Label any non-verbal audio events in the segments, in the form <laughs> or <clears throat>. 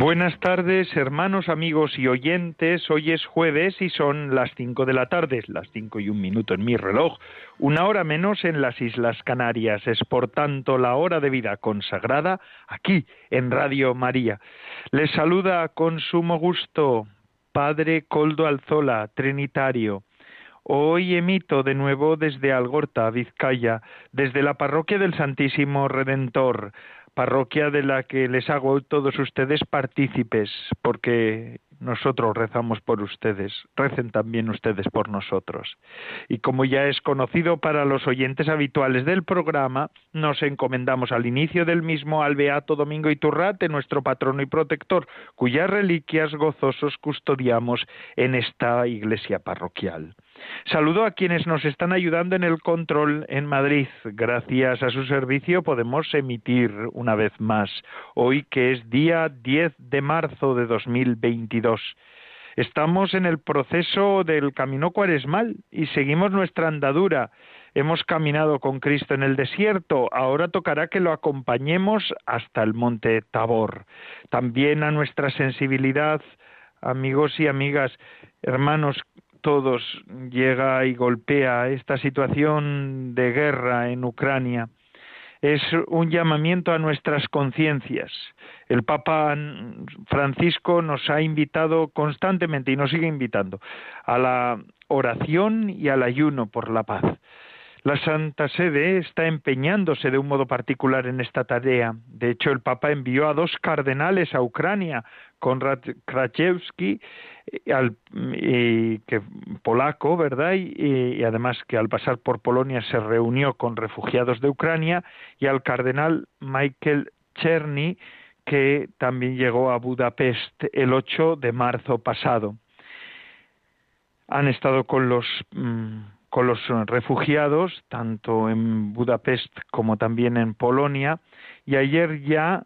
Buenas tardes, hermanos, amigos y oyentes. Hoy es jueves y son las cinco de la tarde, las cinco y un minuto en mi reloj, una hora menos en las Islas Canarias. Es por tanto la hora de vida consagrada aquí en Radio María. Les saluda con sumo gusto Padre Coldo Alzola, Trinitario. Hoy emito de nuevo desde Algorta, Vizcaya, desde la parroquia del Santísimo Redentor, parroquia de la que les hago todos ustedes partícipes, porque nosotros rezamos por ustedes, recen también ustedes por nosotros. Y como ya es conocido para los oyentes habituales del programa, nos encomendamos al inicio del mismo al Beato Domingo Iturrate, nuestro patrono y protector, cuyas reliquias gozosos custodiamos en esta iglesia parroquial. Saludo a quienes nos están ayudando en el control en Madrid. Gracias a su servicio podemos emitir una vez más, hoy que es día 10 de marzo de 2022. Estamos en el proceso del camino cuaresmal y seguimos nuestra andadura. Hemos caminado con Cristo en el desierto, ahora tocará que lo acompañemos hasta el monte Tabor. También a nuestra sensibilidad, amigos y amigas, hermanos, todos llega y golpea esta situación de guerra en Ucrania. Es un llamamiento a nuestras conciencias. El Papa Francisco nos ha invitado constantemente y nos sigue invitando a la oración y al ayuno por la paz. La Santa Sede está empeñándose de un modo particular en esta tarea. De hecho, el Papa envió a dos cardenales a Ucrania, Konrad Krajewski, que polaco, ¿verdad? Y, además que al pasar por Polonia se reunió con refugiados de Ucrania, y al cardenal Michael Cherny, que también llegó a Budapest el 8 de marzo pasado. Han estado con los mm, con los refugiados, tanto en Budapest como también en Polonia, y ayer ya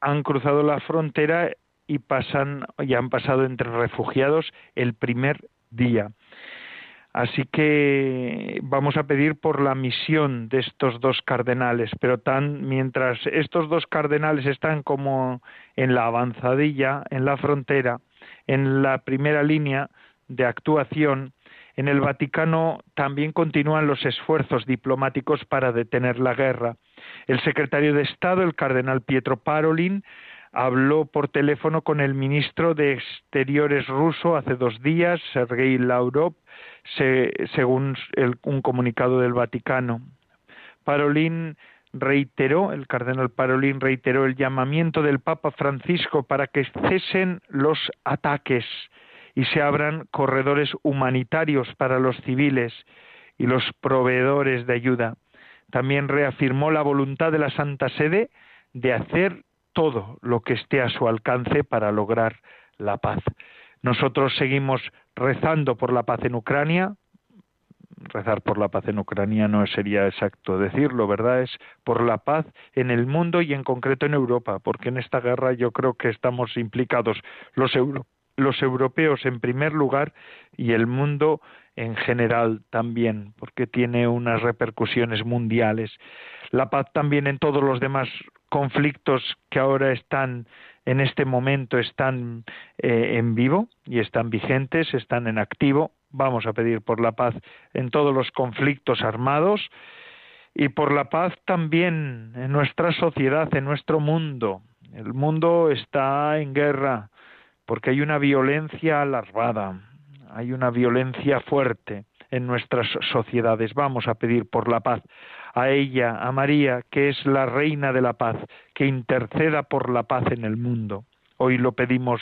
han cruzado la frontera y pasan, ya han pasado entre refugiados el primer día. Así que vamos a pedir por la misión de estos dos cardenales, pero tan mientras estos dos cardenales están como en la avanzadilla, en la frontera, en la primera línea de actuación, en el Vaticano también continúan los esfuerzos diplomáticos para detener la guerra. El secretario de Estado, el cardenal Pietro Parolin, habló por teléfono con el ministro de Exteriores ruso hace dos días, Sergei Lavrov, según un comunicado del Vaticano. Parolin reiteró, el cardenal Parolin reiteró el llamamiento del Papa Francisco para que cesen los ataques y se abran corredores humanitarios para los civiles y los proveedores de ayuda. También reafirmó la voluntad de la Santa Sede de hacer todo lo que esté a su alcance para lograr la paz. Nosotros seguimos rezando por la paz en Ucrania. Rezar por la paz en Ucrania no sería exacto decirlo, ¿verdad? Es por la paz en el mundo y en concreto en Europa, porque en esta guerra yo creo que estamos implicados los europeos los europeos en primer lugar y el mundo en general también, porque tiene unas repercusiones mundiales. La paz también en todos los demás conflictos que ahora están en este momento están eh, en vivo y están vigentes, están en activo. Vamos a pedir por la paz en todos los conflictos armados y por la paz también en nuestra sociedad, en nuestro mundo. El mundo está en guerra, porque hay una violencia alarmada, hay una violencia fuerte en nuestras sociedades. Vamos a pedir por la paz a ella, a María, que es la reina de la paz, que interceda por la paz en el mundo. Hoy lo pedimos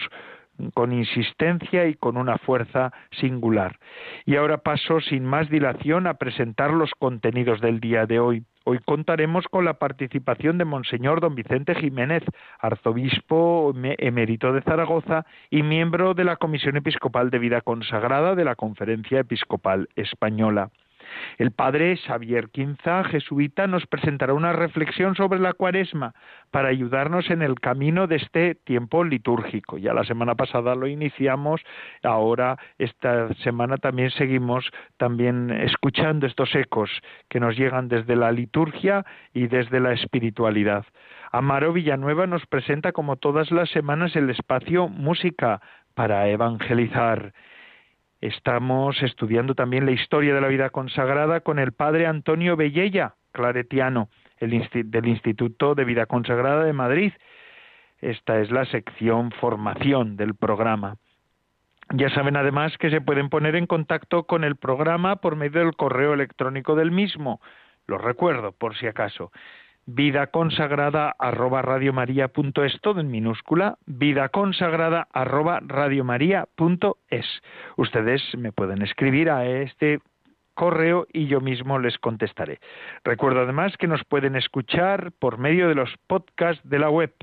con insistencia y con una fuerza singular. Y ahora paso sin más dilación a presentar los contenidos del día de hoy. Hoy contaremos con la participación de Monseñor don Vicente Jiménez, arzobispo emérito de Zaragoza y miembro de la Comisión Episcopal de Vida Consagrada de la Conferencia Episcopal Española. El padre Xavier Quinza, jesuita, nos presentará una reflexión sobre la cuaresma para ayudarnos en el camino de este tiempo litúrgico. Ya la semana pasada lo iniciamos, ahora esta semana también seguimos también escuchando estos ecos que nos llegan desde la liturgia y desde la espiritualidad. Amaro Villanueva nos presenta como todas las semanas el espacio Música para evangelizar. Estamos estudiando también la historia de la vida consagrada con el padre Antonio Bellella, claretiano, del Instituto de Vida Consagrada de Madrid. Esta es la sección formación del programa. Ya saben además que se pueden poner en contacto con el programa por medio del correo electrónico del mismo. Lo recuerdo por si acaso vida consagrada arroba radiomaria.es, todo en minúscula, vida consagrada arroba radiomaria.es. Ustedes me pueden escribir a este correo y yo mismo les contestaré. Recuerdo además que nos pueden escuchar por medio de los podcasts de la web.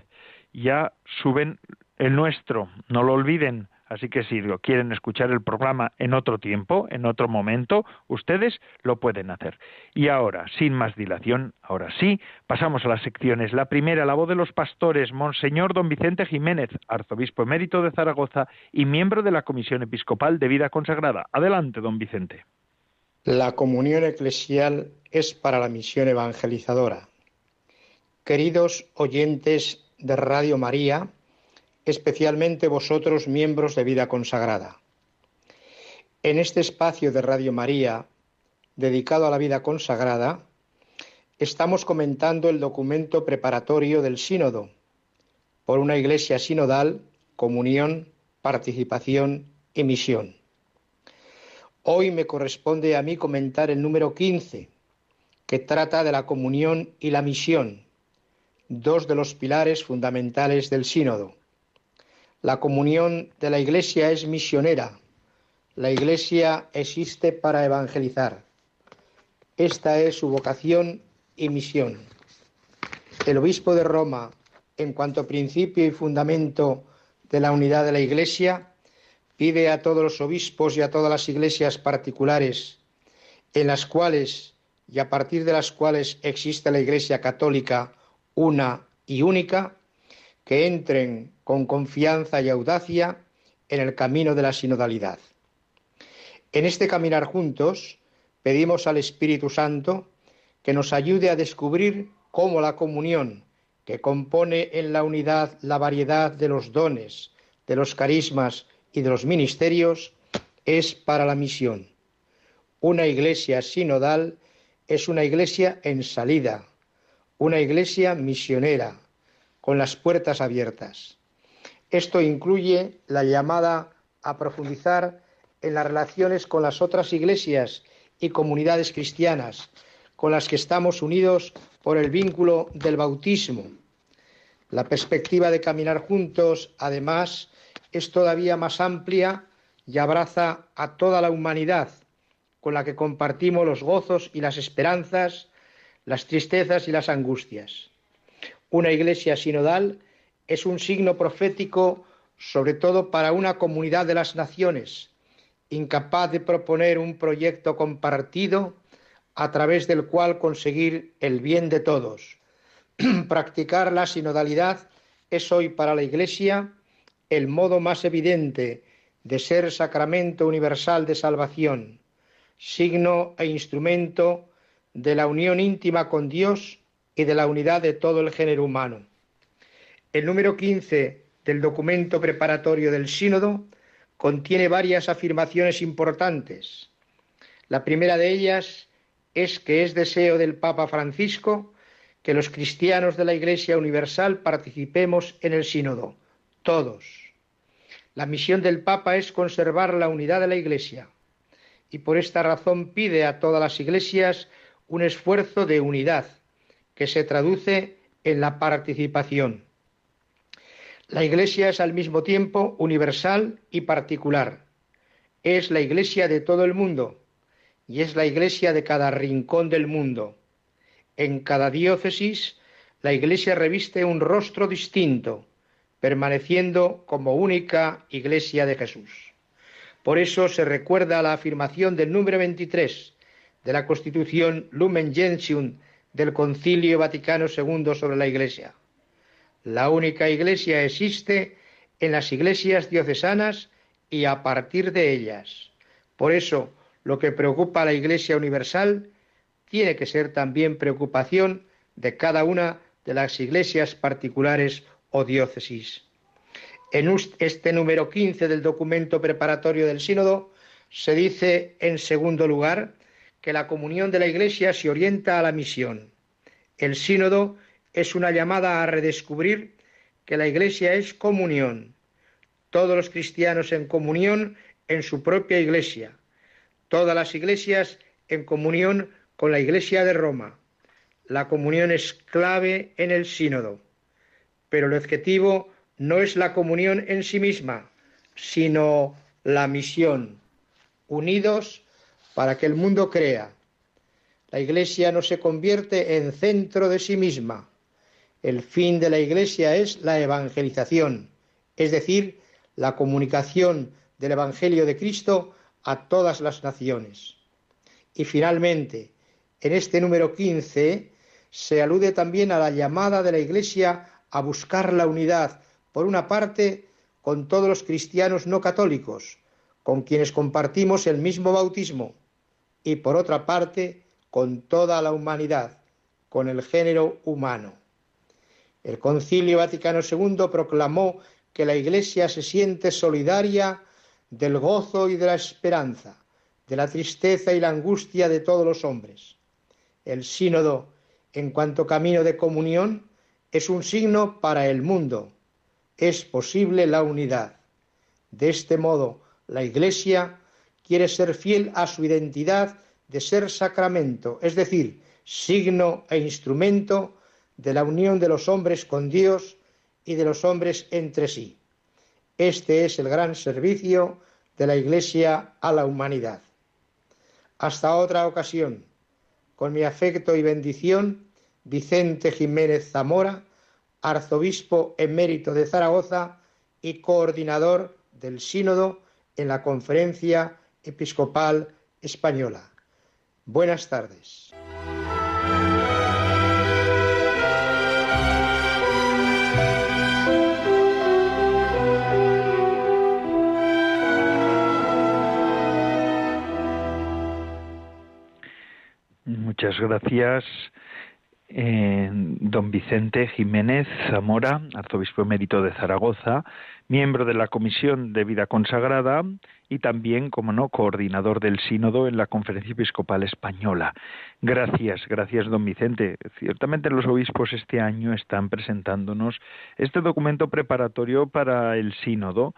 Ya suben el nuestro, no lo olviden, Así que si lo quieren escuchar el programa en otro tiempo, en otro momento, ustedes lo pueden hacer. Y ahora, sin más dilación, ahora sí, pasamos a las secciones. La primera, la voz de los pastores, Monseñor don Vicente Jiménez, arzobispo emérito de Zaragoza y miembro de la Comisión Episcopal de Vida Consagrada. Adelante, don Vicente. La comunión eclesial es para la misión evangelizadora. Queridos oyentes de Radio María, especialmente vosotros miembros de vida consagrada. En este espacio de Radio María, dedicado a la vida consagrada, estamos comentando el documento preparatorio del sínodo por una iglesia sinodal, comunión, participación y misión. Hoy me corresponde a mí comentar el número 15, que trata de la comunión y la misión, dos de los pilares fundamentales del sínodo. La comunión de la Iglesia es misionera. La Iglesia existe para evangelizar. Esta es su vocación y misión. El obispo de Roma, en cuanto principio y fundamento de la unidad de la Iglesia, pide a todos los obispos y a todas las iglesias particulares en las cuales y a partir de las cuales existe la Iglesia católica una y única, que entren con confianza y audacia en el camino de la sinodalidad. En este caminar juntos pedimos al Espíritu Santo que nos ayude a descubrir cómo la comunión, que compone en la unidad la variedad de los dones, de los carismas y de los ministerios, es para la misión. Una iglesia sinodal es una iglesia en salida, una iglesia misionera, con las puertas abiertas. Esto incluye la llamada a profundizar en las relaciones con las otras iglesias y comunidades cristianas con las que estamos unidos por el vínculo del bautismo. La perspectiva de caminar juntos, además, es todavía más amplia y abraza a toda la humanidad con la que compartimos los gozos y las esperanzas, las tristezas y las angustias. Una iglesia sinodal es un signo profético sobre todo para una comunidad de las naciones, incapaz de proponer un proyecto compartido a través del cual conseguir el bien de todos. <clears throat> Practicar la sinodalidad es hoy para la Iglesia el modo más evidente de ser sacramento universal de salvación, signo e instrumento de la unión íntima con Dios y de la unidad de todo el género humano. El número 15 del documento preparatorio del sínodo contiene varias afirmaciones importantes. La primera de ellas es que es deseo del Papa Francisco que los cristianos de la Iglesia Universal participemos en el sínodo, todos. La misión del Papa es conservar la unidad de la Iglesia y por esta razón pide a todas las iglesias un esfuerzo de unidad que se traduce en la participación. La Iglesia es al mismo tiempo universal y particular. Es la Iglesia de todo el mundo y es la Iglesia de cada rincón del mundo. En cada diócesis, la Iglesia reviste un rostro distinto, permaneciendo como única Iglesia de Jesús. Por eso se recuerda la afirmación del número 23 de la Constitución Lumen Gentium del Concilio Vaticano II sobre la Iglesia. La única Iglesia existe en las iglesias diocesanas y a partir de ellas. Por eso, lo que preocupa a la Iglesia Universal tiene que ser también preocupación de cada una de las iglesias particulares o diócesis. En este número 15 del documento preparatorio del sínodo se dice, en segundo lugar, que la comunión de la Iglesia se orienta a la misión. El sínodo es una llamada a redescubrir que la Iglesia es comunión. Todos los cristianos en comunión en su propia Iglesia. Todas las iglesias en comunión con la Iglesia de Roma. La comunión es clave en el sínodo, pero el objetivo no es la comunión en sí misma, sino la misión, unidos para que el mundo crea. La Iglesia no se convierte en centro de sí misma. El fin de la Iglesia es la evangelización, es decir, la comunicación del Evangelio de Cristo a todas las naciones. Y finalmente, en este número 15 se alude también a la llamada de la Iglesia a buscar la unidad, por una parte, con todos los cristianos no católicos, con quienes compartimos el mismo bautismo, y por otra parte, con toda la humanidad, con el género humano. El Concilio Vaticano II proclamó que la Iglesia se siente solidaria del gozo y de la esperanza, de la tristeza y la angustia de todos los hombres. El sínodo, en cuanto camino de comunión, es un signo para el mundo. Es posible la unidad. De este modo, la Iglesia quiere ser fiel a su identidad de ser sacramento, es decir, signo e instrumento de la unión de los hombres con Dios y de los hombres entre sí. Este es el gran servicio de la Iglesia a la humanidad. Hasta otra ocasión. Con mi afecto y bendición, Vicente Jiménez Zamora, arzobispo emérito de Zaragoza y coordinador del Sínodo en la Conferencia Episcopal Española. Buenas tardes. Muchas gracias, eh, don Vicente Jiménez Zamora, arzobispo emérito de Zaragoza, miembro de la Comisión de Vida Consagrada y también, como no, coordinador del Sínodo en la Conferencia Episcopal Española. Gracias, gracias, don Vicente. Ciertamente los obispos este año están presentándonos este documento preparatorio para el Sínodo.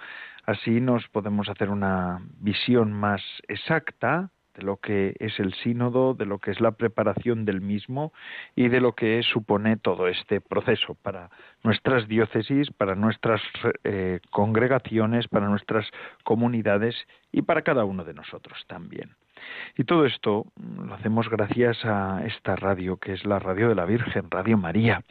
Así nos podemos hacer una visión más exacta de lo que es el sínodo, de lo que es la preparación del mismo y de lo que supone todo este proceso para nuestras diócesis, para nuestras eh, congregaciones, para nuestras comunidades y para cada uno de nosotros también. Y todo esto lo hacemos gracias a esta radio que es la radio de la Virgen, Radio María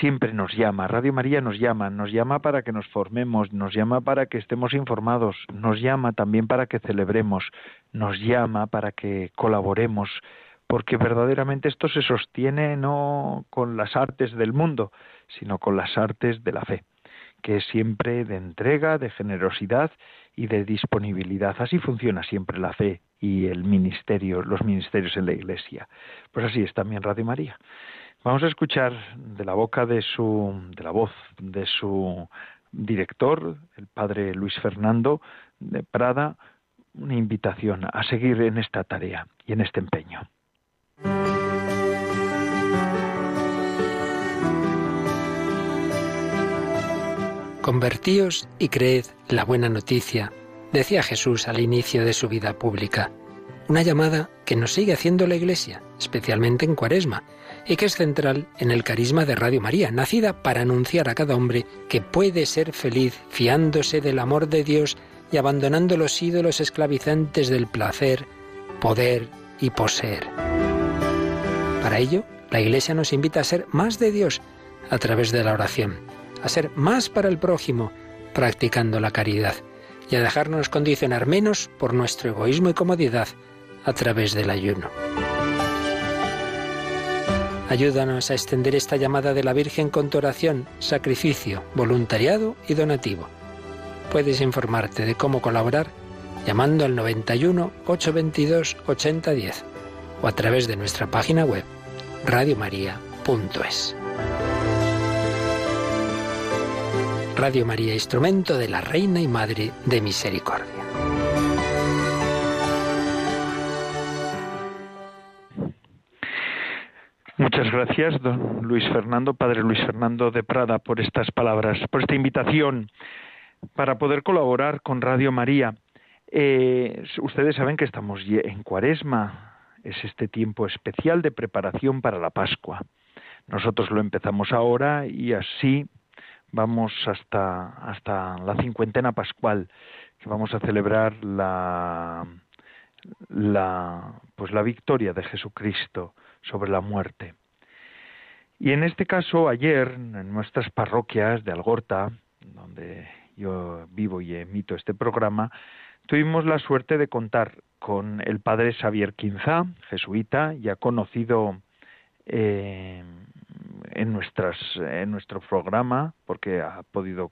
siempre nos llama, Radio María nos llama, nos llama para que nos formemos, nos llama para que estemos informados, nos llama también para que celebremos, nos llama para que colaboremos, porque verdaderamente esto se sostiene no con las artes del mundo, sino con las artes de la fe, que es siempre de entrega, de generosidad y de disponibilidad. Así funciona siempre la fe y el ministerio, los ministerios en la Iglesia. Pues así es también Radio María. Vamos a escuchar de la boca de su, de la voz de su director, el padre Luis Fernando de Prada, una invitación a seguir en esta tarea y en este empeño. Convertíos y creed la buena noticia, decía Jesús al inicio de su vida pública. Una llamada que nos sigue haciendo la Iglesia, especialmente en Cuaresma, y que es central en el carisma de Radio María, nacida para anunciar a cada hombre que puede ser feliz fiándose del amor de Dios y abandonando los ídolos esclavizantes del placer, poder y poseer. Para ello, la Iglesia nos invita a ser más de Dios a través de la oración, a ser más para el prójimo practicando la caridad y a dejarnos condicionar menos por nuestro egoísmo y comodidad a través del ayuno. Ayúdanos a extender esta llamada de la Virgen con tu oración, sacrificio, voluntariado y donativo. Puedes informarte de cómo colaborar llamando al 91 822 8010 o a través de nuestra página web radiomaria.es. Radio María, instrumento de la Reina y Madre de Misericordia. Gracias, don Luis Fernando, padre Luis Fernando de Prada, por estas palabras, por esta invitación para poder colaborar con Radio María. Eh, ustedes saben que estamos en Cuaresma, es este tiempo especial de preparación para la Pascua. Nosotros lo empezamos ahora y así vamos hasta, hasta la cincuentena pascual, que vamos a celebrar la, la, pues la victoria de Jesucristo sobre la muerte. Y en este caso, ayer, en nuestras parroquias de Algorta, donde yo vivo y emito este programa, tuvimos la suerte de contar con el padre Xavier Quinzá, jesuita, ya conocido eh, en, nuestras, nuestro programa, porque ha podido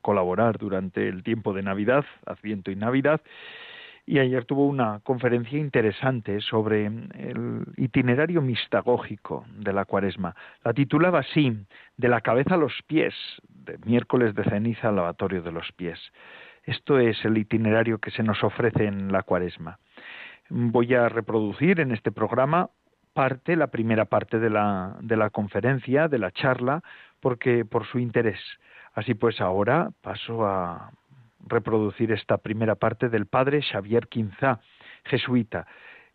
colaborar durante el tiempo de Navidad, Adviento y Navidad, y ayer tuvo una conferencia interesante sobre el itinerario mistagógico de la cuaresma. La titulaba así, De la cabeza a los pies, de miércoles de ceniza al lavatorio de los pies. Esto es el itinerario que se nos ofrece en la cuaresma. Voy a reproducir en este programa parte, la primera parte de la, de la conferencia, de la charla, porque por su interés. Así pues, ahora paso a reproducir esta primera parte del padre Xavier Quinzá, jesuita,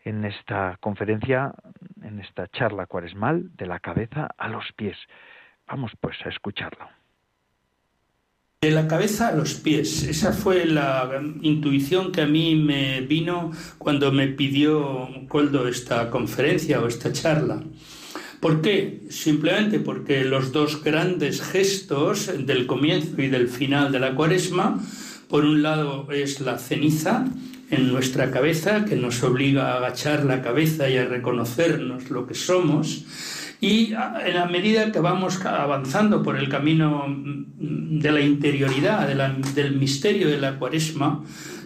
en esta conferencia, en esta charla cuaresmal, de la cabeza a los pies. Vamos pues a escucharlo. De la cabeza a los pies. Esa fue la intuición que a mí me vino cuando me pidió Coldo esta conferencia o esta charla. ¿Por qué? Simplemente porque los dos grandes gestos del comienzo y del final de la cuaresma por un lado es la ceniza en nuestra cabeza que nos obliga a agachar la cabeza y a reconocernos lo que somos. Y en la medida que vamos avanzando por el camino de la interioridad, del misterio de la cuaresma,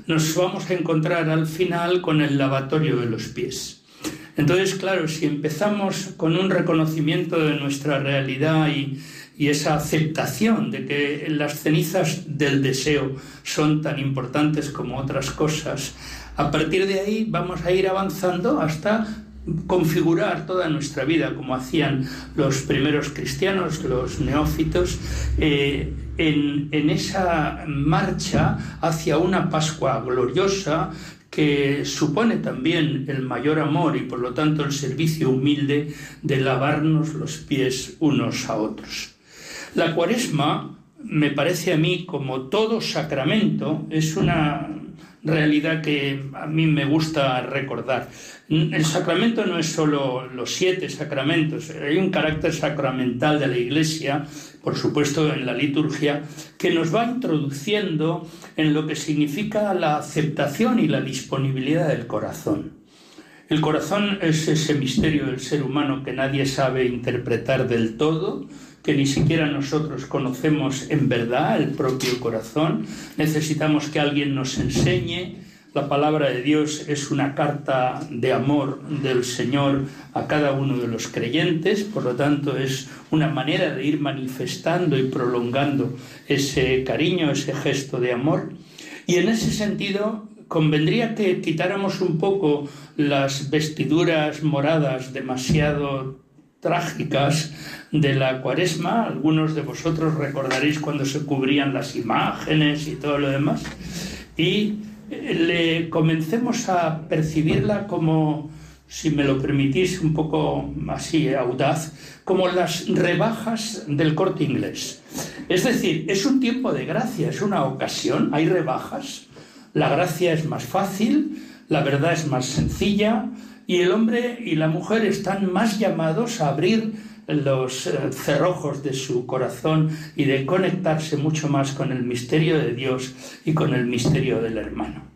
nos vamos a encontrar al final con el lavatorio de los pies. Entonces, claro, si empezamos con un reconocimiento de nuestra realidad y, y esa aceptación de que las cenizas del deseo son tan importantes como otras cosas, a partir de ahí vamos a ir avanzando hasta configurar toda nuestra vida como hacían los primeros cristianos, los neófitos, eh, en, en esa marcha hacia una Pascua gloriosa que supone también el mayor amor y por lo tanto el servicio humilde de lavarnos los pies unos a otros. La cuaresma, me parece a mí, como todo sacramento, es una realidad que a mí me gusta recordar. El sacramento no es solo los siete sacramentos, hay un carácter sacramental de la Iglesia, por supuesto en la liturgia, que nos va introduciendo en lo que significa la aceptación y la disponibilidad del corazón. El corazón es ese misterio del ser humano que nadie sabe interpretar del todo, que ni siquiera nosotros conocemos en verdad el propio corazón. Necesitamos que alguien nos enseñe. La palabra de Dios es una carta de amor del Señor a cada uno de los creyentes, por lo tanto es una manera de ir manifestando y prolongando ese cariño, ese gesto de amor. Y en ese sentido convendría que quitáramos un poco las vestiduras moradas demasiado trágicas de la cuaresma. Algunos de vosotros recordaréis cuando se cubrían las imágenes y todo lo demás. Y eh, le comencemos a percibirla como, si me lo permitís un poco así audaz, como las rebajas del corte inglés. Es decir, es un tiempo de gracia, es una ocasión, hay rebajas, la gracia es más fácil, la verdad es más sencilla, y el hombre y la mujer están más llamados a abrir los eh, cerrojos de su corazón y de conectarse mucho más con el misterio de Dios y con el misterio del hermano.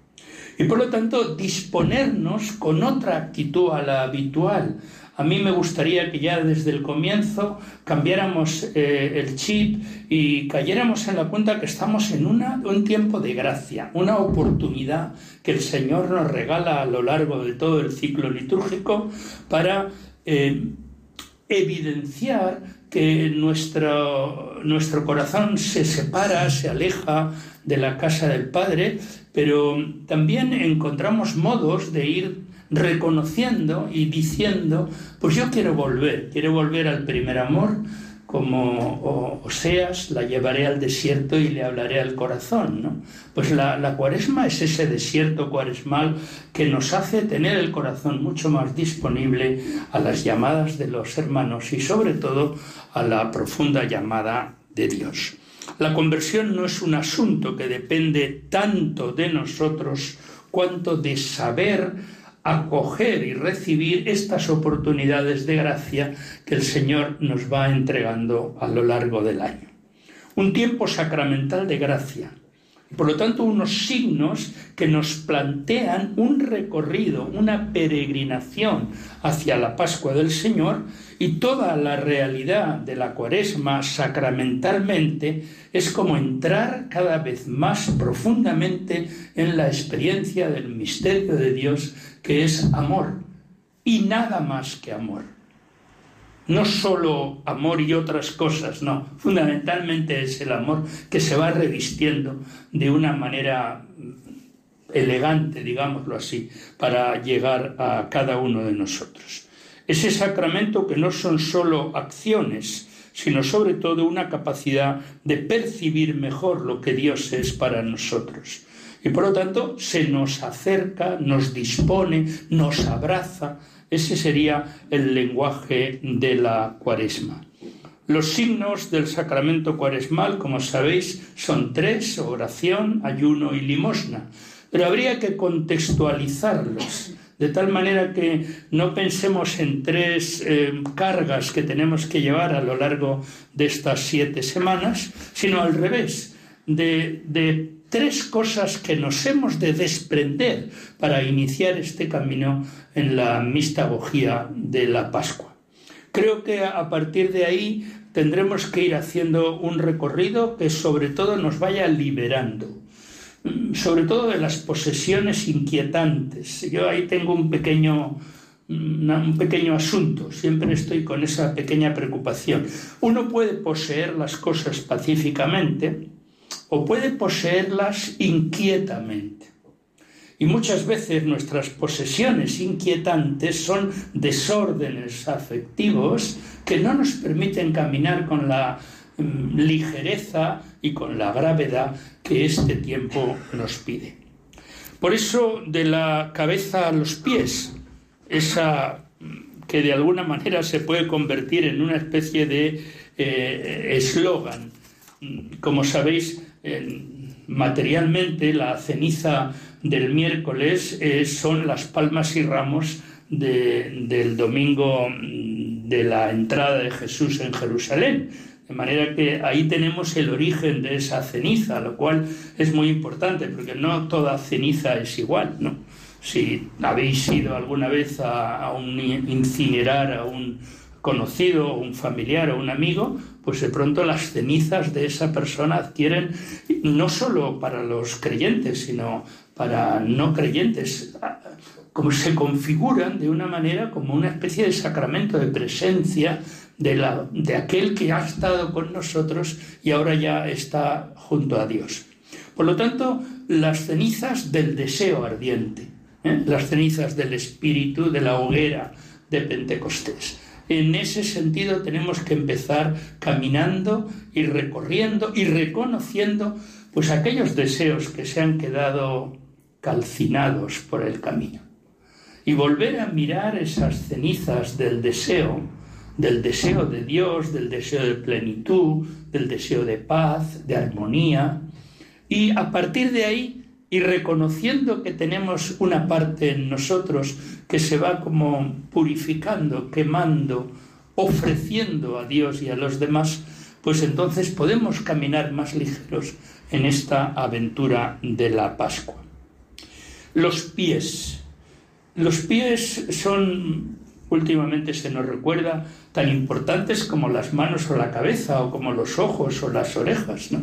Y por lo tanto, disponernos con otra actitud a la habitual. A mí me gustaría que ya desde el comienzo cambiáramos eh, el chip y cayéramos en la cuenta que estamos en un tiempo de gracia, una oportunidad que el Señor nos regala a lo largo de todo el ciclo litúrgico para eh, evidenciar que nuestro, nuestro corazón se separa, se aleja de la casa del Padre, pero también encontramos modos de ir reconociendo y diciendo, pues yo quiero volver, quiero volver al primer amor, como Oseas, la llevaré al desierto y le hablaré al corazón. ¿no? Pues la, la, cuaresma es ese desierto cuaresmal que nos hace tener el corazón mucho más disponible a las llamadas de los hermanos y sobre todo a la profunda llamada de Dios. La conversión no es un asunto que depende tanto de nosotros cuanto de saber acoger y recibir estas oportunidades de gracia que el Señor nos va entregando a lo largo del año. Un tiempo sacramental de gracia, por lo tanto unos signos que nos plantean un recorrido, una peregrinación hacia la Pascua del Señor y toda la realidad de la cuaresma sacramentalmente es como entrar cada vez más profundamente en la experiencia del misterio de Dios que es amor y nada más que amor. No solo amor y otras cosas, no, fundamentalmente es el amor que se va revistiendo de una manera elegante, digámoslo así, para llegar a cada uno de nosotros. Ese sacramento que no son solo acciones, sino sobre todo una capacidad de percibir mejor lo que Dios es para nosotros y por lo tanto se nos acerca, nos dispone, nos abraza. Ese sería el lenguaje de la cuaresma. Los signos del sacramento cuaresmal, como sabéis, son tres, oración, ayuno y limosna, pero habría que contextualizarlos de tal manera que no pensemos en tres eh, cargas que tenemos que llevar a lo largo de estas siete semanas, sino al revés, de, tres cosas que nos hemos de desprender para iniciar este camino en la mistagogía de la Pascua. Creo que a partir de ahí tendremos que ir haciendo un recorrido que sobre todo nos vaya liberando, sobre todo de las posesiones inquietantes. Yo ahí tengo un pequeño, un pequeño asunto, siempre estoy con esa pequeña preocupación. Uno puede poseer las cosas pacíficamente, o puede poseerlas inquietamente. Y muchas veces nuestras posesiones inquietantes son desórdenes afectivos que no nos permiten caminar con la mm, ligereza y con la gravedad que este tiempo nos pide. Por eso de la cabeza a los pies, esa mm, que de alguna manera se puede convertir en una especie de eh, eslogan. Mm, como sabéis, materialmente la ceniza del miércoles eh, son las palmas y ramos del domingo mm, de la entrada de Jesús en Jerusalén. De manera que ahí tenemos el origen de esa ceniza, lo cual es muy importante, porque no toda ceniza es igual, ¿no? Si habéis ido alguna vez a, a un incinerar a un conocido, un familiar o un amigo, pues de pronto las cenizas de esa persona adquieren, no solo para los creyentes, sino para no creyentes, como se configuran de una manera como una especie de sacramento de presencia de, la, de aquel que ha estado con nosotros y ahora ya está junto a Dios. Por lo tanto, las cenizas del deseo ardiente, ¿eh? las cenizas del espíritu, de la hoguera de Pentecostés. En ese sentido tenemos que empezar caminando y recorriendo y reconociendo pues aquellos deseos que se han quedado calcinados por el camino. Y volver a mirar esas cenizas del deseo, del deseo de Dios, del deseo de plenitud, del deseo de paz, de armonía, y a partir de ahí y reconociendo que tenemos una parte en nosotros que se va como purificando, quemando, ofreciendo a Dios y a los demás, pues entonces podemos caminar más ligeros en esta aventura de la Pascua. Los pies. Los pies son, últimamente se nos recuerda, tan importantes como las manos o la cabeza, o como los ojos o las orejas. ¿no?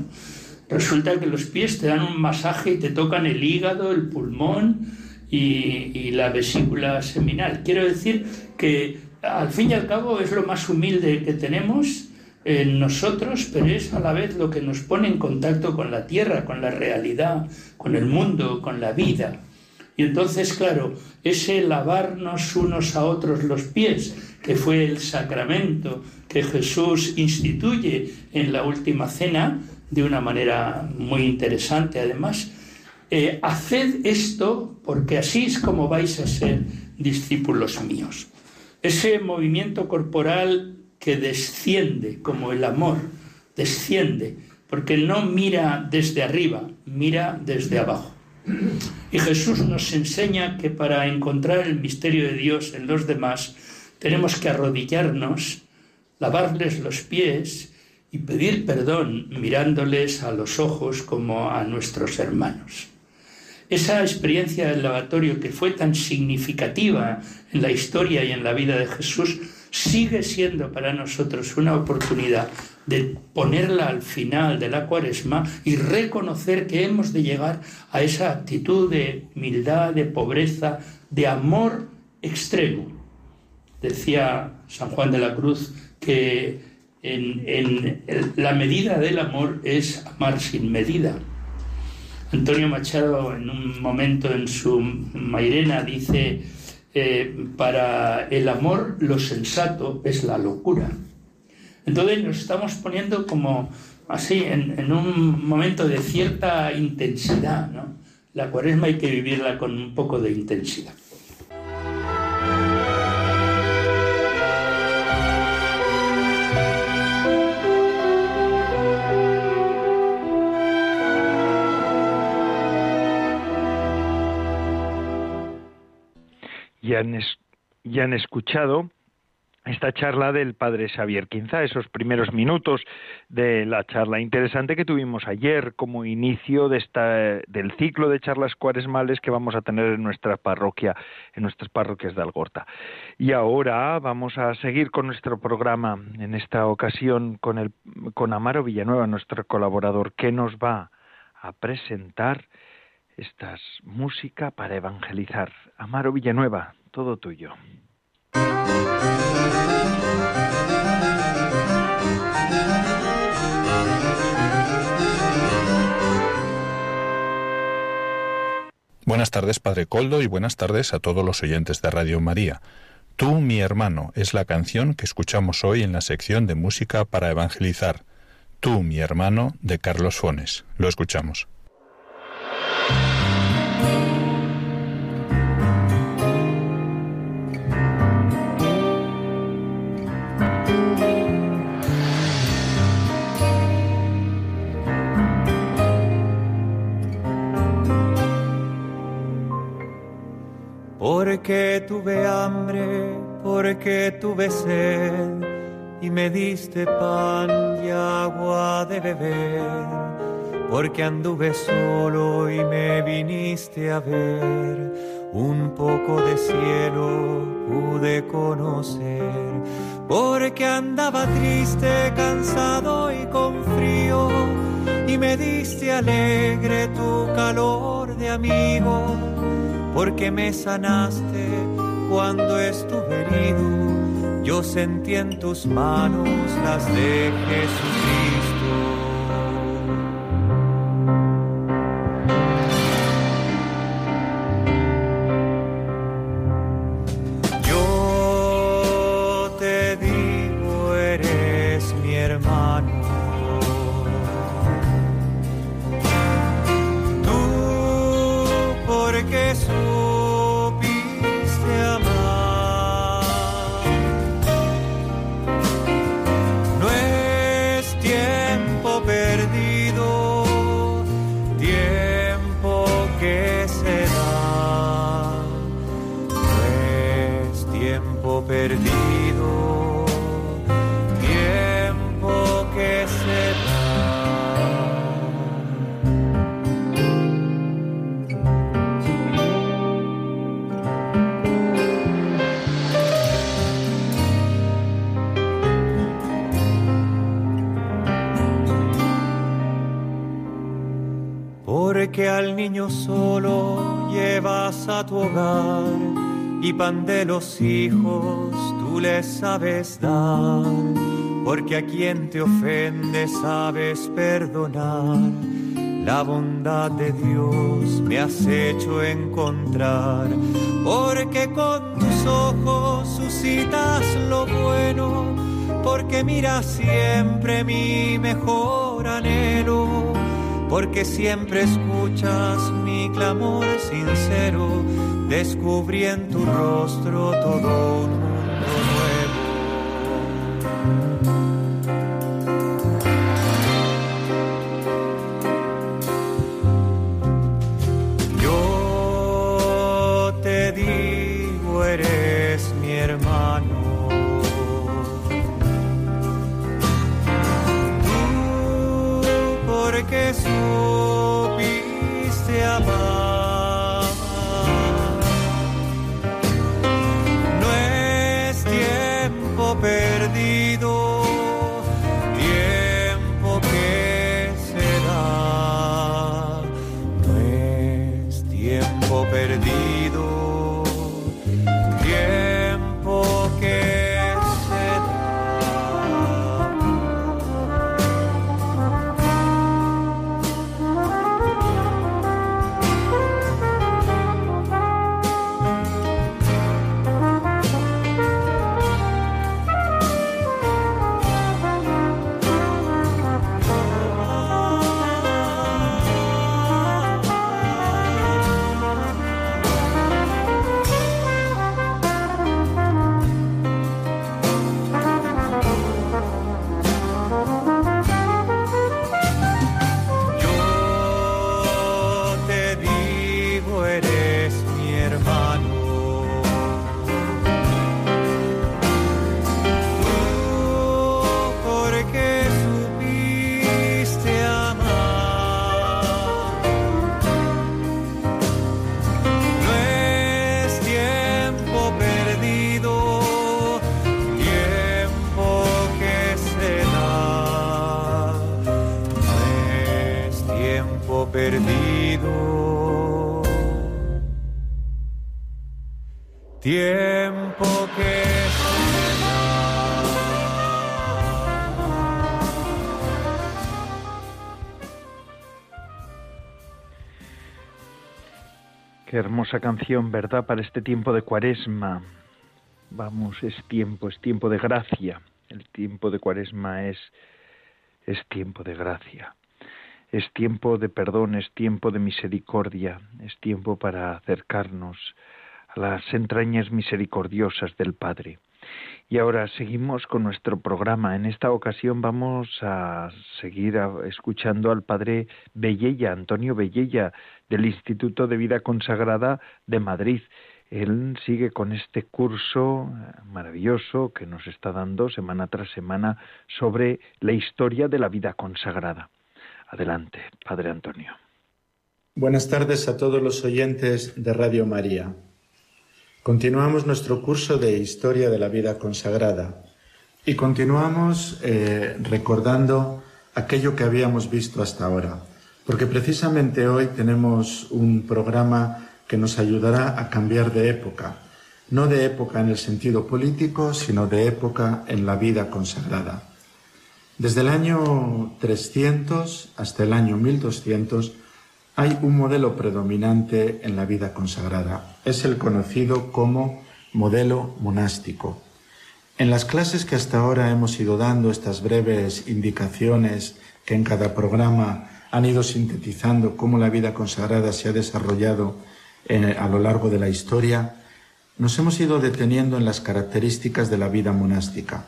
Resulta que los pies te dan un masaje y te tocan el hígado, el pulmón y, la vesícula seminal. Quiero decir que al fin y al cabo es lo más humilde que tenemos en nosotros, pero es a la vez lo que nos pone en contacto con la tierra, con la realidad, con el mundo, con la vida. Y entonces, claro, ese lavarnos unos a otros los pies, que fue el sacramento que Jesús instituye en la última cena, de una manera muy interesante además, eh, haced esto porque así es como vais a ser discípulos míos. Ese movimiento corporal que desciende como el amor, desciende, porque no mira desde arriba, mira desde abajo. Y Jesús nos enseña que para encontrar el misterio de Dios en los demás tenemos que arrodillarnos, lavarles los pies y pedir perdón mirándoles a los ojos como a nuestros hermanos. Esa experiencia del lavatorio que fue tan significativa en la historia y en la vida de Jesús sigue siendo para nosotros una oportunidad de ponerla al final de la cuaresma y reconocer que hemos de llegar a esa actitud de humildad, de pobreza, de amor extremo. Decía San Juan de la Cruz que en, la medida del amor es amar sin medida. Antonio Machado en un momento en su Mairena dice, eh, para el amor lo sensato es la locura. Entonces nos estamos poniendo como así en, un momento de cierta intensidad. ¿no? La cuaresma hay que vivirla con un poco de intensidad. Ya han, escuchado esta charla del padre Xavier Quinza, esos primeros minutos de la charla interesante que tuvimos ayer como inicio de esta, del ciclo de charlas cuaresmales que vamos a tener en nuestra parroquia, en nuestras parroquias de Algorta. Y ahora vamos a seguir con nuestro programa, en esta ocasión con, el, con Amaro Villanueva, nuestro colaborador, que nos va a presentar esta música para evangelizar. Amaro Villanueva, todo tuyo. Buenas tardes, Padre Coldo, y buenas tardes a todos los oyentes de Radio María. Tú, mi hermano, es la canción que escuchamos hoy en la sección de música para evangelizar. Tú, mi hermano, de Carlos Fones. Lo escuchamos. Porque tuve hambre, porque tuve sed y me diste pan y agua de beber, porque anduve solo y me viniste a ver, un poco de cielo pude conocer, porque andaba triste, cansado y con frío y me diste alegre tu calor de amigo porque me sanaste cuando estuve herido. Yo sentí en tus manos las de Jesucristo. Niño solo llevas a tu hogar y pan de los hijos tú le sabes dar, porque a quien te ofende sabes perdonar. La bondad de Dios me has hecho encontrar, porque con tus ojos suscitas lo bueno, porque miras siempre mi mejor anhelo porque siempre escuchas mi clamor sincero, descubrí en tu rostro todo un supiste Hermosa canción, ¿verdad? Para este tiempo de cuaresma. Vamos, es tiempo, es tiempo de gracia. El tiempo de cuaresma es, es tiempo de gracia. Es tiempo de perdón, es tiempo de misericordia, es tiempo para acercarnos a las entrañas misericordiosas del Padre. Y ahora seguimos con nuestro programa. En esta ocasión vamos a seguir escuchando al Padre Bellella, Antonio Bellella, del Instituto de Vida Consagrada de Madrid. Él sigue con este curso eh, maravilloso que nos está dando semana tras semana sobre la historia de la vida consagrada. Adelante, Padre Antonio. Buenas tardes a todos los oyentes de Radio María. Continuamos nuestro curso de Historia de la Vida Consagrada y continuamos eh, recordando aquello que habíamos visto hasta ahora, porque precisamente hoy tenemos un programa que nos ayudará a cambiar de época, no de época en el sentido político, sino de época en la vida consagrada. Desde el año 300 hasta el año 1200 hay un modelo predominante en la vida consagrada. Es el conocido como modelo monástico. En las clases que hasta ahora hemos ido dando, estas breves indicaciones que en cada programa han ido sintetizando cómo la vida consagrada se ha desarrollado eh, a lo largo de la historia, nos hemos ido deteniendo en las características de la vida monástica.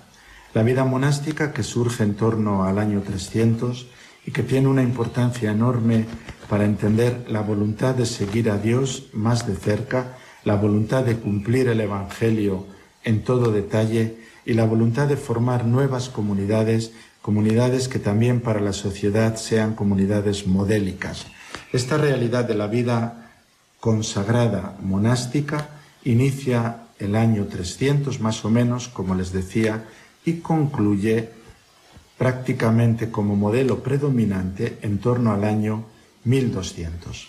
La vida monástica que surge en torno al año 300 y que tiene una importancia enorme para entender la voluntad de seguir a Dios más de cerca, la voluntad de cumplir el Evangelio en todo detalle y la voluntad de formar nuevas comunidades, comunidades que también para la sociedad sean comunidades modélicas. Esta realidad de la vida consagrada monástica inicia el año 300 más o menos, como les decía, y concluye prácticamente como modelo predominante en torno al año 1200.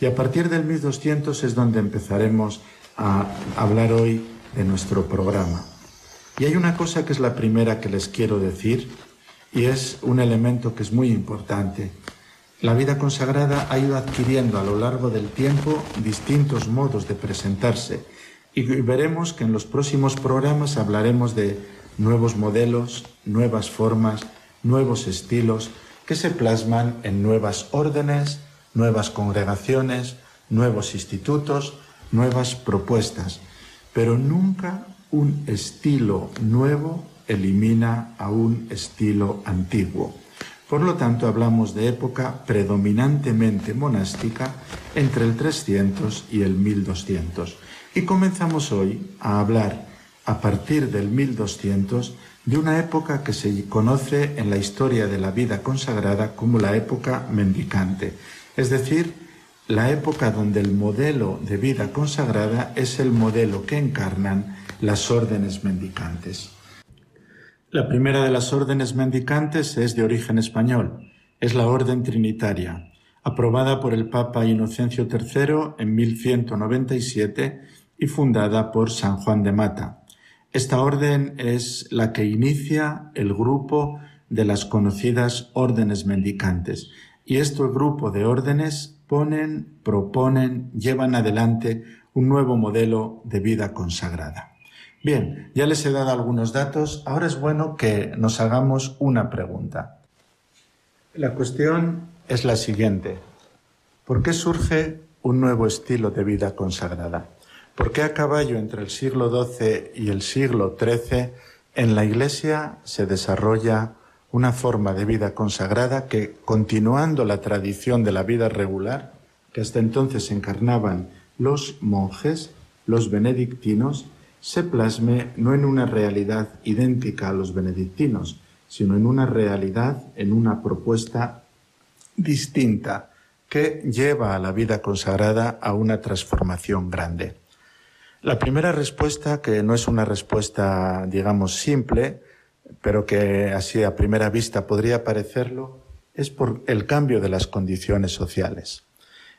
Y a partir del 1200 es donde empezaremos a hablar hoy de nuestro programa. Y hay una cosa que es la primera que les quiero decir y es un elemento que es muy importante. La vida consagrada ha ido adquiriendo a lo largo del tiempo distintos modos de presentarse y veremos que en los próximos programas hablaremos de nuevos modelos, nuevas formas, nuevos estilos que se plasman en nuevas órdenes, nuevas congregaciones, nuevos institutos, nuevas propuestas. Pero nunca un estilo nuevo elimina a un estilo antiguo. Por lo tanto, hablamos de época predominantemente monástica entre el 300 y el 1200. Y comenzamos hoy a hablar, a partir del 1200, de una época que se conoce en la historia de la vida consagrada como la época mendicante, es decir, la época donde el modelo de vida consagrada es el modelo que encarnan las órdenes mendicantes. La primera de las órdenes mendicantes es de origen español, es la Orden Trinitaria, aprobada por el Papa Inocencio III en 1197 y fundada por San Juan de Mata. Esta orden es la que inicia el grupo de las conocidas órdenes mendicantes. Y este grupo de órdenes ponen, proponen, llevan adelante un nuevo modelo de vida consagrada. Bien, ya les he dado algunos datos, ahora es bueno que nos hagamos una pregunta. La cuestión es la siguiente. ¿Por qué surge un nuevo estilo de vida consagrada? ¿Por qué a caballo entre el siglo XII y el siglo XIII en la Iglesia se desarrolla una forma de vida consagrada que, continuando la tradición de la vida regular, que hasta entonces encarnaban los monjes, los benedictinos, se plasme no en una realidad idéntica a los benedictinos, sino en una realidad, en una propuesta distinta que lleva a la vida consagrada a una transformación grande. La primera respuesta, que no es una respuesta, digamos, simple, pero que así a primera vista podría parecerlo, es por el cambio de las condiciones sociales.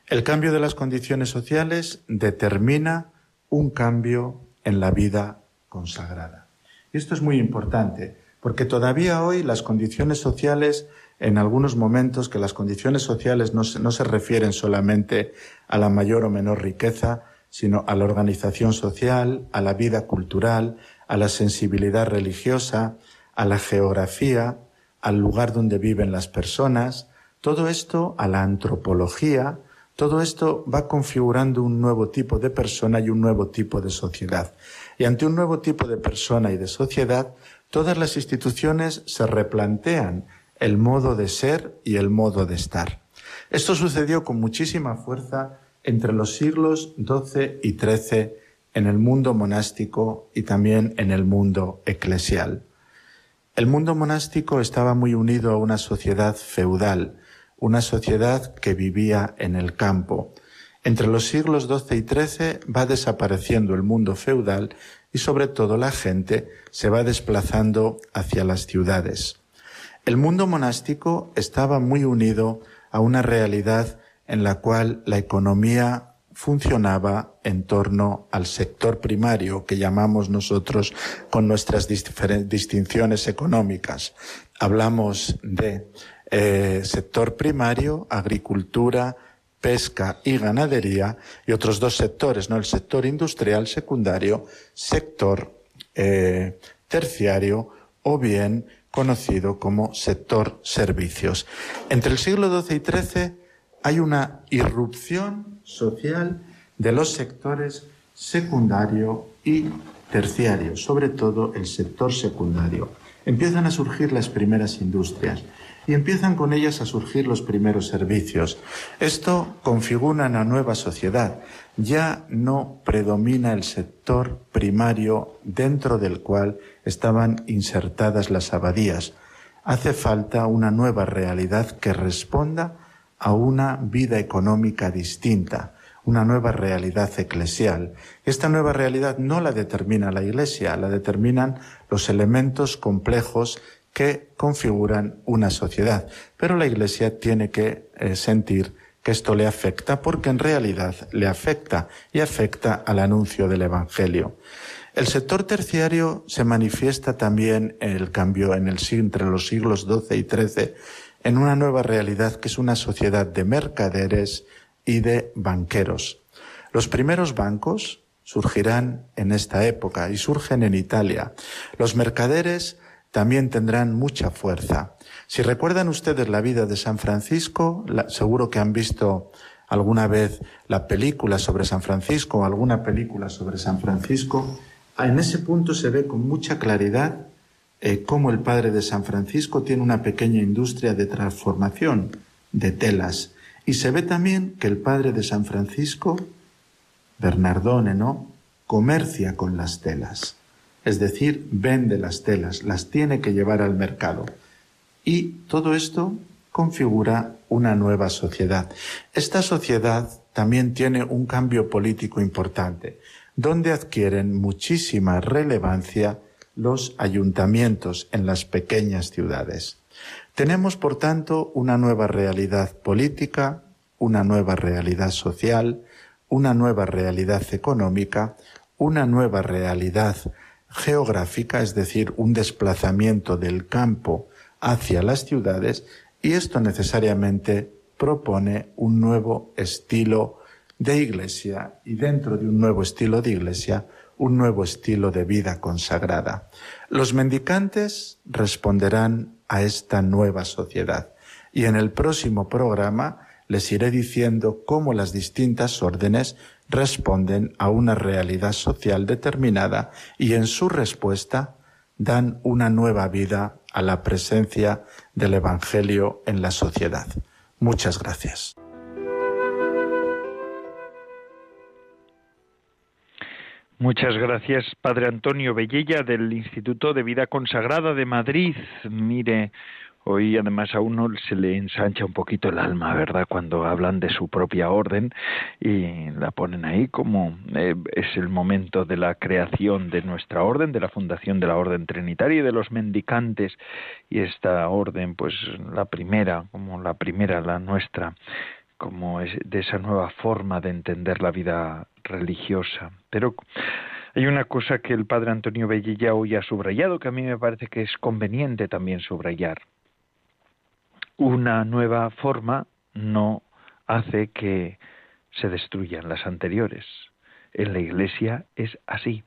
El cambio de las condiciones sociales determina un cambio en la vida consagrada. Y esto es muy importante, porque todavía hoy las condiciones sociales, en algunos momentos que las condiciones sociales no se, no se refieren solamente a la mayor o menor riqueza, sino a la organización social, a la vida cultural, a la sensibilidad religiosa, a la geografía, al lugar donde viven las personas, todo esto a la antropología, todo esto va configurando un nuevo tipo de persona y un nuevo tipo de sociedad. Y ante un nuevo tipo de persona y de sociedad, todas las instituciones se replantean el modo de ser y el modo de estar. Esto sucedió con muchísima fuerza entre los siglos XII y XIII en el mundo monástico y también en el mundo eclesial. El mundo monástico estaba muy unido a una sociedad feudal, una sociedad que vivía en el campo. Entre los siglos XII y XIII va desapareciendo el mundo feudal y sobre todo la gente se va desplazando hacia las ciudades. El mundo monástico estaba muy unido a una realidad en la cual la economía funcionaba en torno al sector primario que llamamos nosotros con nuestras distinciones económicas. Hablamos de eh, sector primario, agricultura, pesca y ganadería y otros dos sectores, ¿no? El sector industrial secundario, sector eh, terciario o bien conocido como sector servicios. Entre el siglo XII y XIII hay una irrupción social de los sectores secundario y terciario, sobre todo el sector secundario. Empiezan a surgir las primeras industrias y empiezan con ellas a surgir los primeros servicios. Esto configura una nueva sociedad. Ya no predomina el sector primario dentro del cual estaban insertadas las abadías. Hace falta una nueva realidad que responda a una vida económica distinta, una nueva realidad eclesial. Esta nueva realidad no la determina la Iglesia, la determinan los elementos complejos que configuran una sociedad. Pero la Iglesia tiene que eh, sentir que esto le afecta porque en realidad le afecta y afecta al anuncio del Evangelio. El sector terciario se manifiesta también en el cambio en el, entre los siglos XII y XIII en una nueva realidad que es una sociedad de mercaderes y de banqueros. Los primeros bancos surgirán en esta época y surgen en Italia. Los mercaderes también tendrán mucha fuerza. Si recuerdan ustedes la vida de San Francisco, seguro que han visto alguna vez la película sobre San Francisco o alguna película sobre San Francisco, en ese punto se ve con mucha claridad eh, cómo el padre de San Francisco tiene una pequeña industria de transformación de telas. Y se ve también que el padre de San Francisco, Bernardone, ¿no? Comercia con las telas. Es decir, vende las telas, las tiene que llevar al mercado. Y todo esto configura una nueva sociedad. Esta sociedad también tiene un cambio político importante, donde adquieren muchísima relevancia los ayuntamientos en las pequeñas ciudades. Tenemos, por tanto, una nueva realidad política, una nueva realidad social, una nueva realidad económica, una nueva realidad geográfica, es decir, un desplazamiento del campo hacia las ciudades y esto necesariamente propone un nuevo estilo de iglesia y dentro de un nuevo estilo de iglesia un nuevo estilo de vida consagrada. Los mendicantes responderán a esta nueva sociedad y en el próximo programa les iré diciendo cómo las distintas órdenes responden a una realidad social determinada y en su respuesta dan una nueva vida a la presencia del Evangelio en la sociedad. Muchas gracias. Muchas gracias, Padre Antonio Bellella, del Instituto de Vida Consagrada de Madrid. Mire, hoy además a uno se le ensancha un poquito el alma, ¿verdad? Cuando hablan de su propia orden y la ponen ahí como eh, es el momento de la creación de nuestra orden, de la fundación de la orden trinitaria y de los mendicantes. Y esta orden, pues la primera, como la primera, la nuestra, como es de esa nueva forma de entender la vida religiosa. Pero hay una cosa que el padre Antonio Bellilla hoy ha subrayado que a mí me parece que es conveniente también subrayar. Una nueva forma no hace que se destruyan las anteriores. En la Iglesia es así.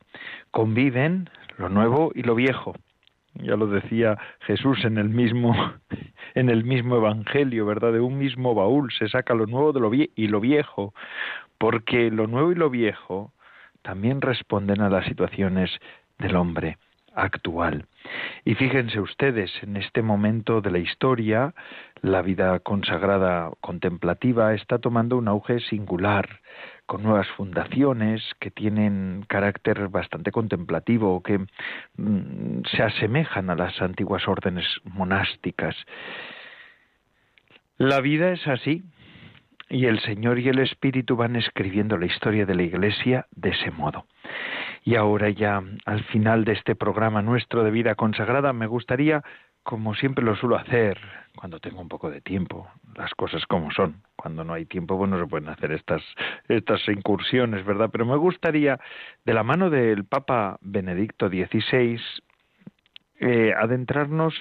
Conviven lo nuevo y lo viejo. Ya lo decía Jesús en el mismo <laughs> en el mismo evangelio, ¿verdad? De un mismo baúl se saca lo nuevo de lo y lo viejo, porque lo nuevo y lo viejo también responden a las situaciones del hombre actual. Y fíjense ustedes, en este momento de la historia, la vida consagrada contemplativa está tomando un auge singular, con nuevas fundaciones que tienen carácter bastante contemplativo, que mm, se asemejan a las antiguas órdenes monásticas. La vida es así, y el Señor y el Espíritu van escribiendo la historia de la Iglesia de ese modo. Y ahora ya al final de este programa nuestro de vida consagrada me gustaría, como siempre lo suelo hacer, cuando tengo un poco de tiempo, las cosas como son. Cuando no hay tiempo, bueno, se pueden hacer estas, estas incursiones, ¿verdad? Pero me gustaría, de la mano del Papa Benedicto XVI, eh, adentrarnos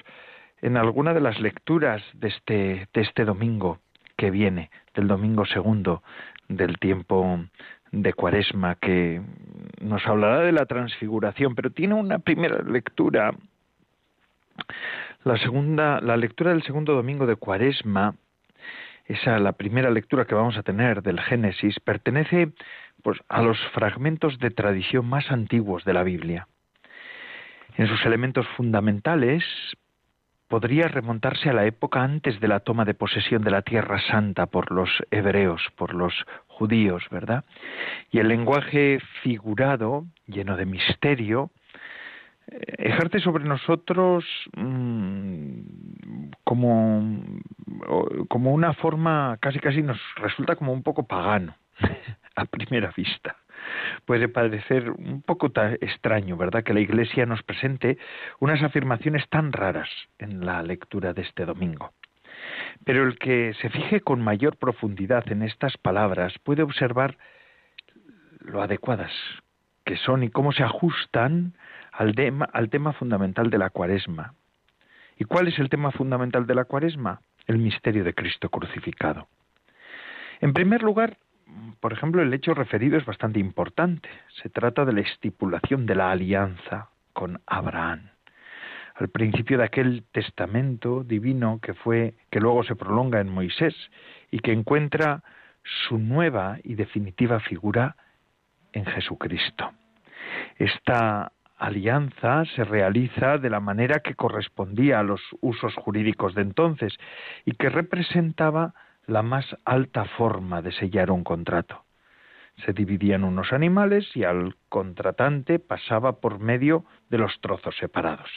en alguna de las lecturas de este, de este domingo que viene, del domingo segundo del tiempo de Cuaresma, que nos hablará de la transfiguración, pero tiene una primera lectura la segunda, la lectura del segundo domingo de Cuaresma, esa la primera lectura que vamos a tener del Génesis, pertenece pues a los fragmentos de tradición más antiguos de la Biblia. En sus elementos fundamentales podría remontarse a la época antes de la toma de posesión de la Tierra Santa por los hebreos, por los judíos, ¿verdad? Y el lenguaje figurado, lleno de misterio, ejerce sobre nosotros mm, como, como una forma casi casi nos resulta como un poco pagano <laughs> a primera vista. Puede parecer un poco extraño, ¿verdad?, que la Iglesia nos presente unas afirmaciones tan raras en la lectura de este domingo. Pero el que se fije con mayor profundidad en estas palabras puede observar lo adecuadas que son y cómo se ajustan al tema, al tema fundamental de la cuaresma. ¿Y cuál es el tema fundamental de la cuaresma? El misterio de Cristo crucificado. En primer lugar, por ejemplo, el hecho referido es bastante importante. Se trata de la estipulación de la alianza con Abraham. Al principio de aquel testamento divino que fue que luego se prolonga en Moisés y que encuentra su nueva y definitiva figura en Jesucristo. Esta alianza se realiza de la manera que correspondía a los usos jurídicos de entonces y que representaba la más alta forma de sellar un contrato. Se dividían unos animales y al contratante pasaba por medio de los trozos separados.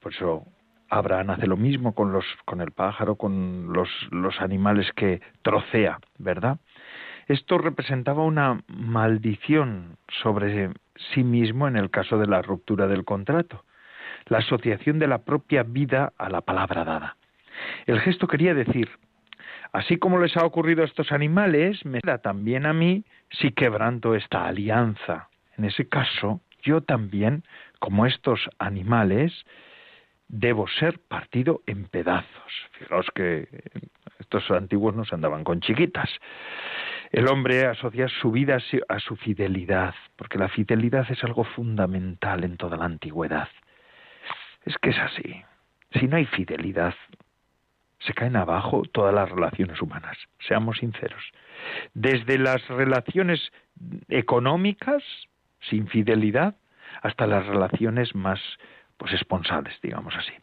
Por eso Abraham hace lo mismo con, los, con el pájaro, con los, los animales que trocea, ¿verdad? Esto representaba una maldición sobre sí mismo en el caso de la ruptura del contrato, la asociación de la propia vida a la palabra dada. El gesto quería decir, así como les ha ocurrido a estos animales, me da también a mí si quebranto esta alianza. En ese caso, yo también, como estos animales, debo ser partido en pedazos. Fijaos que estos antiguos no se andaban con chiquitas. El hombre asocia su vida a su fidelidad, porque la fidelidad es algo fundamental en toda la antigüedad. Es que es así. Si no hay fidelidad, se caen abajo todas las relaciones humanas, seamos sinceros. Desde las relaciones económicas, sin fidelidad, hasta las relaciones más pues esponsales, digamos así.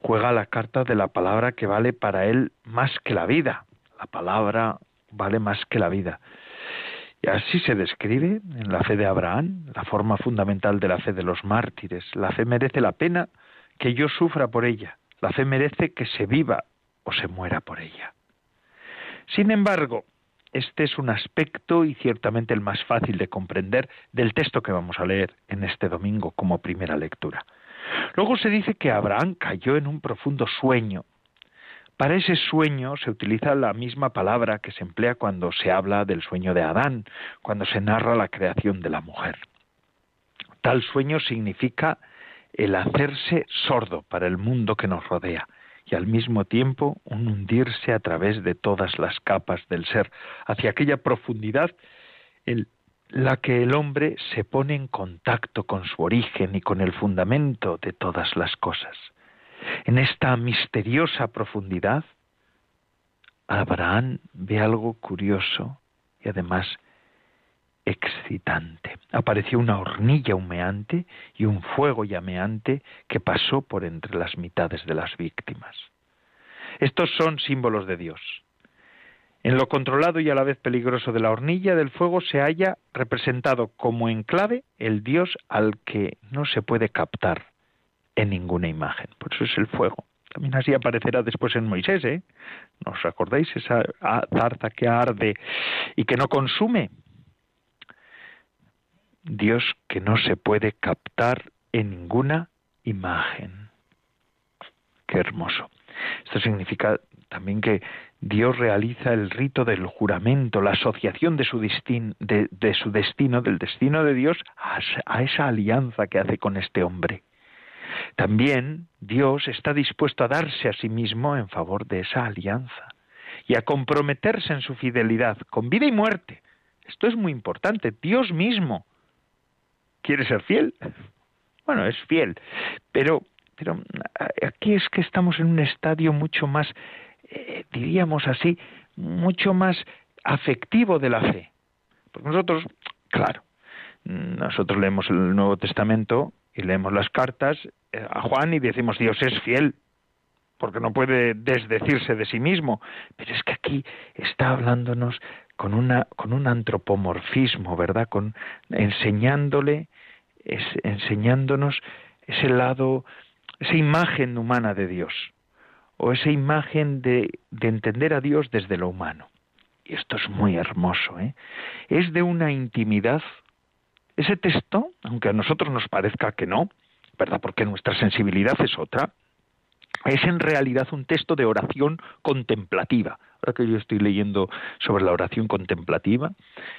Juega la carta de la palabra que vale para él más que la vida. La palabra vale más que la vida. Y así se describe en la fe de Abraham, la forma fundamental de la fe de los mártires. La fe merece la pena que yo sufra por ella. La fe merece que se viva o se muera por ella. Sin embargo, este es un aspecto y ciertamente el más fácil de comprender del texto que vamos a leer en este domingo como primera lectura. Luego se dice que Abraham cayó en un profundo sueño para ese sueño se utiliza la misma palabra que se emplea cuando se habla del sueño de Adán, cuando se narra la creación de la mujer. Tal sueño significa el hacerse sordo para el mundo que nos rodea y al mismo tiempo un hundirse a través de todas las capas del ser hacia aquella profundidad en la que el hombre se pone en contacto con su origen y con el fundamento de todas las cosas. En esta misteriosa profundidad, Abraham ve algo curioso y además excitante. Apareció una hornilla humeante y un fuego llameante que pasó por entre las mitades de las víctimas. Estos son símbolos de Dios. En lo controlado y a la vez peligroso de la hornilla del fuego se halla representado como enclave el Dios al que no se puede captar, en ninguna imagen. Por eso es el fuego. También así aparecerá después en Moisés, ¿eh? ¿No os acordáis? Esa zarza que arde y que no consume. Dios que no se puede captar en ninguna imagen. Qué hermoso. Esto significa también que Dios realiza el rito del juramento, la asociación de su, de, su destino, del destino de Dios, a esa alianza que hace con este hombre. También Dios está dispuesto a darse a sí mismo en favor de esa alianza y a comprometerse en su fidelidad con vida y muerte. Esto es muy importante. Dios mismo quiere ser fiel. Bueno, es fiel, pero pero aquí es que estamos en un estadio mucho más, eh, diríamos así, mucho más afectivo de la fe. Porque nosotros, claro, nosotros leemos el Nuevo Testamento y leemos las cartas eh, a Juan y decimos Dios es fiel, porque no puede desdecirse de sí mismo. Pero es que aquí está hablándonos con, una, con un antropomorfismo, ¿verdad? Con, enseñándole, enseñándonos ese lado, esa imagen humana de Dios, o esa imagen de, de entender a Dios desde lo humano. Y esto es muy hermoso, ¿eh? Es de una intimidad ese texto, aunque a nosotros nos parezca que no, ¿verdad? Porque nuestra sensibilidad es otra, es en realidad un texto de oración contemplativa. Ahora que yo estoy leyendo sobre la oración contemplativa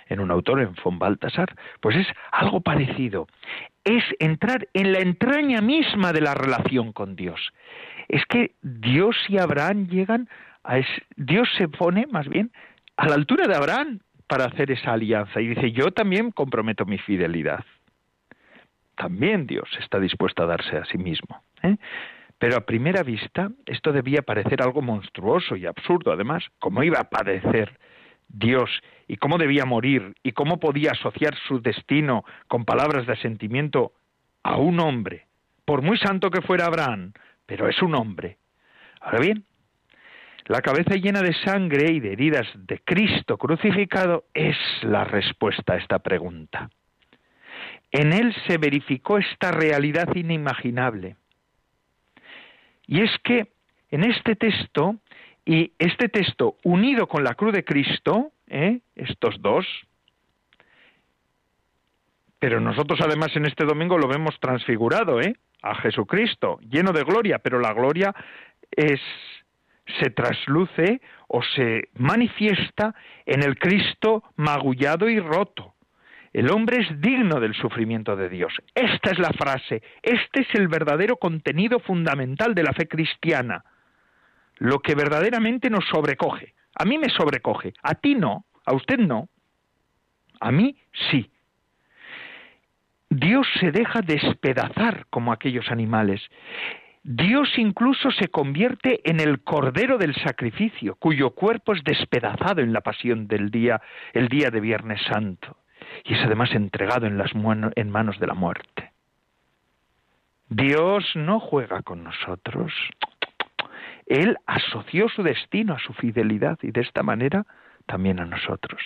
en un autor, en von Baltasar, pues es algo parecido. Es entrar en la entraña misma de la relación con Dios. Es que Dios y Abraham llegan a... Dios se pone, más bien, a la altura de Abraham para hacer esa alianza y dice, yo también comprometo mi fidelidad. También Dios está dispuesto a darse a sí mismo. ¿eh? Pero a primera vista esto debía parecer algo monstruoso y absurdo, además, cómo iba a padecer Dios y cómo debía morir y cómo podía asociar su destino con palabras de asentimiento a un hombre, por muy santo que fuera Abraham, pero es un hombre. Ahora bien, la cabeza llena de sangre y de heridas de Cristo crucificado es la respuesta a esta pregunta. En él se verificó esta realidad inimaginable. Y es que en este texto, y este texto unido con la cruz de Cristo, ¿eh? estos dos, pero nosotros además en este domingo lo vemos transfigurado, ¿eh? a Jesucristo, lleno de gloria, pero la gloria es se trasluce o se manifiesta en el Cristo magullado y roto. El hombre es digno del sufrimiento de Dios. Esta es la frase, este es el verdadero contenido fundamental de la fe cristiana. Lo que verdaderamente nos sobrecoge. A mí me sobrecoge, a ti no, a usted no. A mí sí. Dios se deja despedazar como aquellos animales. Dios incluso se convierte en el cordero del sacrificio, cuyo cuerpo es despedazado en la pasión del día, el día de Viernes Santo y es además entregado en, las en manos de la muerte. Dios no juega con nosotros. Él asoció su destino a su fidelidad y de esta manera también a nosotros.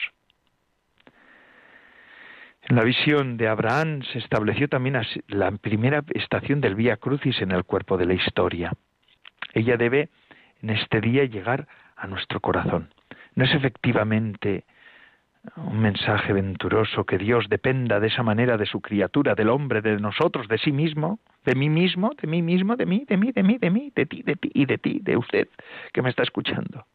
En la visión de Abraham se estableció también la primera estación del Vía Crucis en el cuerpo de la historia. Ella debe en este día llegar a nuestro corazón. No es efectivamente un mensaje venturoso, que Dios dependa de esa manera de su criatura, del hombre, de nosotros, de sí mismo, de mí mismo, de mí mismo, de mí, de mí, de mí, de mí, de ti, de ti y de ti, de usted que me está escuchando.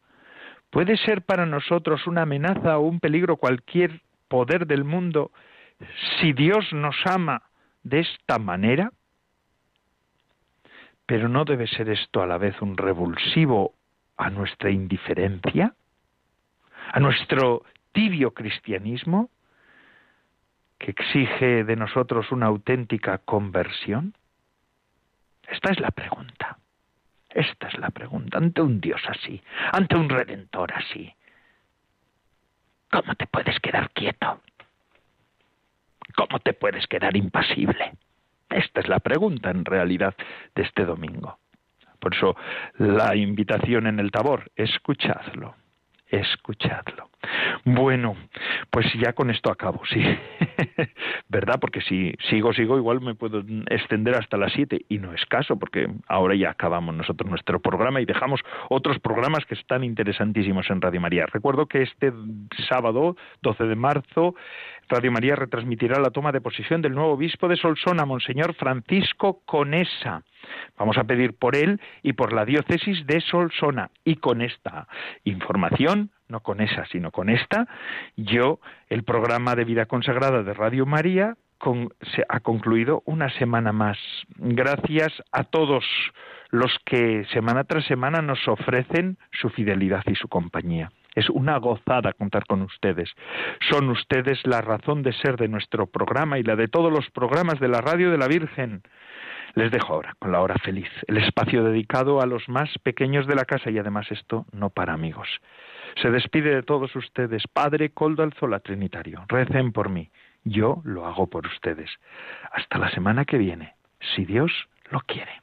¿Puede ser para nosotros una amenaza o un peligro cualquier poder del mundo si Dios nos ama de esta manera? Pero no debe ser esto a la vez un revulsivo a nuestra indiferencia, a nuestro tibio cristianismo que exige de nosotros una auténtica conversión? Esta es la pregunta. Esta es la pregunta. Ante un Dios así, ante un Redentor así, ¿cómo te puedes quedar quieto? ¿Cómo te puedes quedar impasible? Esta es la pregunta en realidad de este domingo. Por eso la invitación en el tabor, escuchadlo escuchadlo. Bueno, pues ya con esto acabo, sí. <laughs> ¿Verdad? Porque si sigo, sigo, igual me puedo extender hasta las siete y no es caso, porque ahora ya acabamos nosotros nuestro programa y dejamos otros programas que están interesantísimos en Radio María. Recuerdo que este sábado, 12 de marzo, Radio María retransmitirá la toma de posición del nuevo obispo de Solsona, Monseñor Francisco Conesa. Vamos a pedir por él y por la diócesis de Solsona. Y con esta información, no con esa, sino con esta, yo, el programa de vida consagrada de Radio María, se ha concluido una semana más. Gracias a todos los que semana tras semana nos ofrecen su fidelidad y su compañía. Es una gozada contar con ustedes. Son ustedes la razón de ser de nuestro programa y la de todos los programas de la Radio de la Virgen. Les dejo ahora con la hora feliz, el espacio dedicado a los más pequeños de la casa y además esto no para amigos. Se despide de todos ustedes, Padre Coldo Alzola Trinitario. Recen por mí. Yo lo hago por ustedes. Hasta la semana que viene, si Dios lo quiere.